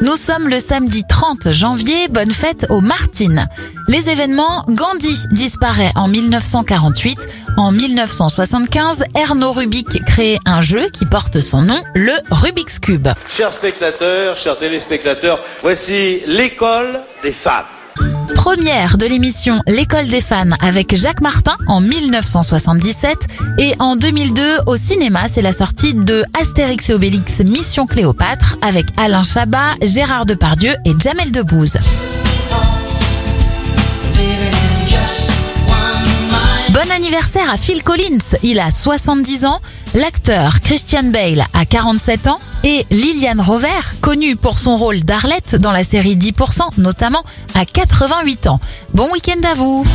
Nous sommes le samedi 30 janvier, bonne fête aux Martines. Les événements, Gandhi disparaît en 1948. En 1975, Erno Rubik crée un jeu qui porte son nom, le Rubik's Cube. Chers spectateurs, chers téléspectateurs, voici l'école des femmes. Première de l'émission L'école des fans avec Jacques Martin en 1977 et en 2002 au cinéma c'est la sortie de Astérix et Obélix Mission Cléopâtre avec Alain Chabat, Gérard Depardieu et Jamel Debbouze. Anniversaire à Phil Collins, il a 70 ans, l'acteur Christian Bale a 47 ans et Liliane Rover, connue pour son rôle d'Arlette dans la série 10% notamment, a 88 ans. Bon week-end à vous